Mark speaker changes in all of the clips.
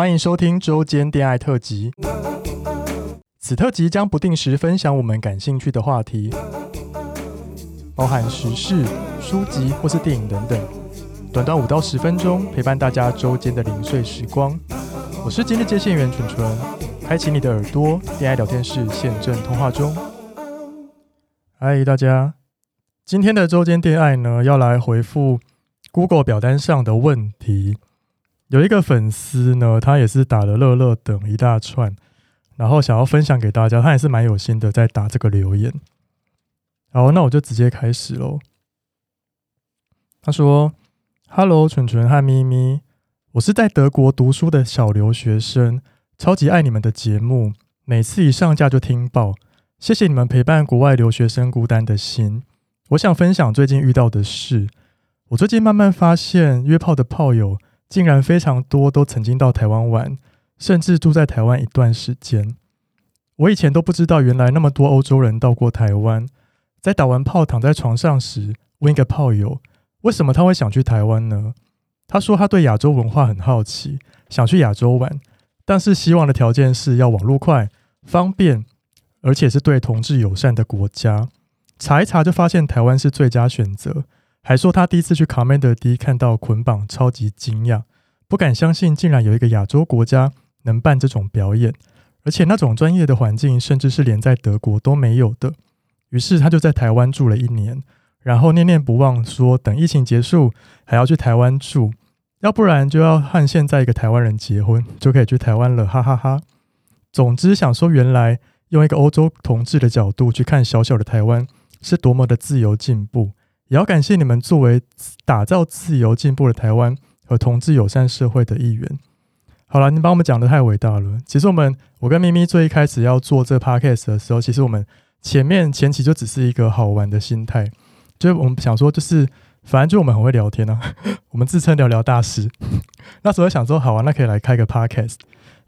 Speaker 1: 欢迎收听周间恋爱特辑。此特辑将不定时分享我们感兴趣的话题，包含时事、书籍或是电影等等，短短五到十分钟，陪伴大家周间的零碎时光。我是今日接线员纯纯，开启你的耳朵，恋爱聊天室现正通话中。嗨，大家，今天的周间恋爱呢，要来回复 Google 表单上的问题。有一个粉丝呢，他也是打了乐乐等一大串，然后想要分享给大家，他也是蛮有心的在打这个留言。好，那我就直接开始喽。他说：“Hello，纯纯和咪咪，我是在德国读书的小留学生，超级爱你们的节目，每次一上架就听爆。”谢谢你们陪伴国外留学生孤单的心。我想分享最近遇到的事。我最近慢慢发现，约炮的炮友竟然非常多，都曾经到台湾玩，甚至住在台湾一段时间。我以前都不知道，原来那么多欧洲人到过台湾。在打完炮躺在床上时，问一个炮友，为什么他会想去台湾呢？他说他对亚洲文化很好奇，想去亚洲玩，但是希望的条件是要网络快、方便。而且是对同志友善的国家，查一查就发现台湾是最佳选择。还说他第一次去 Commander D 看到捆绑，超级惊讶，不敢相信竟然有一个亚洲国家能办这种表演，而且那种专业的环境，甚至是连在德国都没有的。于是他就在台湾住了一年，然后念念不忘说等疫情结束还要去台湾住，要不然就要和现在一个台湾人结婚，就可以去台湾了，哈哈哈哈。总之想说原来。用一个欧洲同志的角度去看小小的台湾是多么的自由进步，也要感谢你们作为打造自由进步的台湾和同志友善社会的一员。好了，你把我们讲得太伟大了。其实我们我跟咪咪最一开始要做这 podcast 的时候，其实我们前面前期就只是一个好玩的心态，就是我们想说就是反正就我们很会聊天啊，我们自称聊聊大师。那时候想说好啊，那可以来开个 podcast。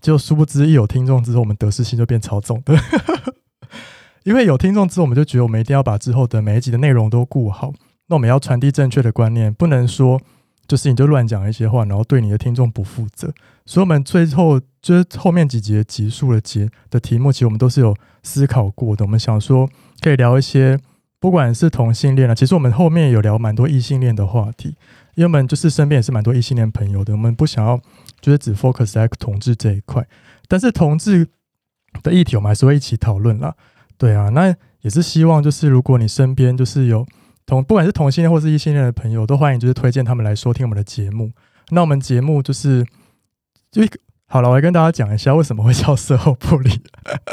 Speaker 1: 就殊不知，一有听众之后，我们得失心就变超重的。因为有听众之后，我们就觉得我们一定要把之后的每一集的内容都顾好。那我们要传递正确的观念，不能说就是你就乱讲一些话，然后对你的听众不负责。所以，我们最后就是后面几集的集数的节的题目，其实我们都是有思考过的。我们想说可以聊一些，不管是同性恋啊，其实我们后面有聊蛮多异性恋的话题，因为我们就是身边也是蛮多异性恋朋友的，我们不想要。就是只 focus 在同志这一块，但是同志的议题我们还是会一起讨论啦。对啊，那也是希望就是如果你身边就是有同不管是同性恋或是异性恋的朋友，都欢迎就是推荐他们来收听我们的节目。那我们节目就是就一个好了，我来跟大家讲一下为什么会叫事后不理，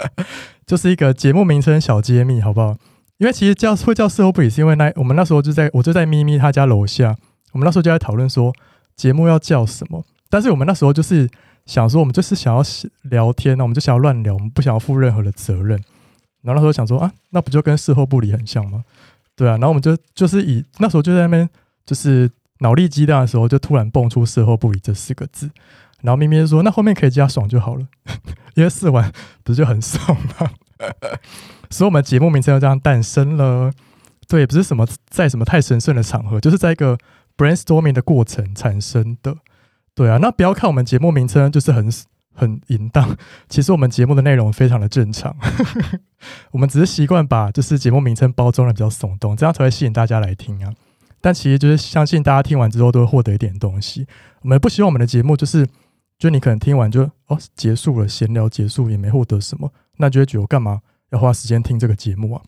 Speaker 1: 就是一个节目名称小揭秘，好不好？因为其实叫会叫事后不理，是因为那我们那时候就在我就在咪咪他家楼下，我们那时候就在讨论说节目要叫什么。但是我们那时候就是想说，我们就是想要聊天，那我们就想要乱聊，我们不想要负任何的责任。然后那时候想说啊，那不就跟事后不理很像吗？对啊，然后我们就就是以那时候就在那边就是脑力激荡的时候，就突然蹦出“事后不理”这四个字。然后咪咪就说：“那后面可以加爽就好了，因为试完不是就很爽吗？” 所以，我们节目名称就这样诞生了。对，不是什么在什么太神圣的场合，就是在一个 brainstorming 的过程产生的。对啊，那不要看我们节目名称就是很很淫荡，其实我们节目的内容非常的正常，我们只是习惯把就是节目名称包装的比较耸动，这样才会吸引大家来听啊。但其实就是相信大家听完之后都会获得一点东西。我们不希望我们的节目就是，就你可能听完就哦结束了，闲聊结束也没获得什么，那就会觉得我干嘛要花时间听这个节目啊？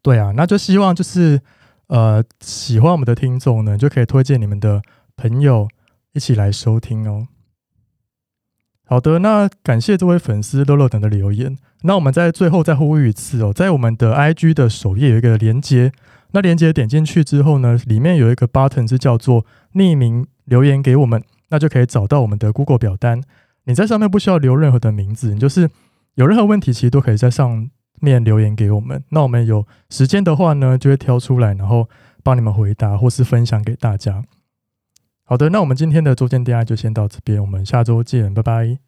Speaker 1: 对啊，那就希望就是呃喜欢我们的听众呢，就可以推荐你们的朋友。一起来收听哦。好的，那感谢这位粉丝乐乐等的留言。那我们在最后再呼吁一次哦，在我们的 IG 的首页有一个连接，那连接点进去之后呢，里面有一个 button 是叫做匿名留言给我们，那就可以找到我们的 Google 表单。你在上面不需要留任何的名字，你就是有任何问题，其实都可以在上面留言给我们。那我们有时间的话呢，就会挑出来，然后帮你们回答或是分享给大家。好的，那我们今天的周间电爱就先到这边，我们下周见，拜拜。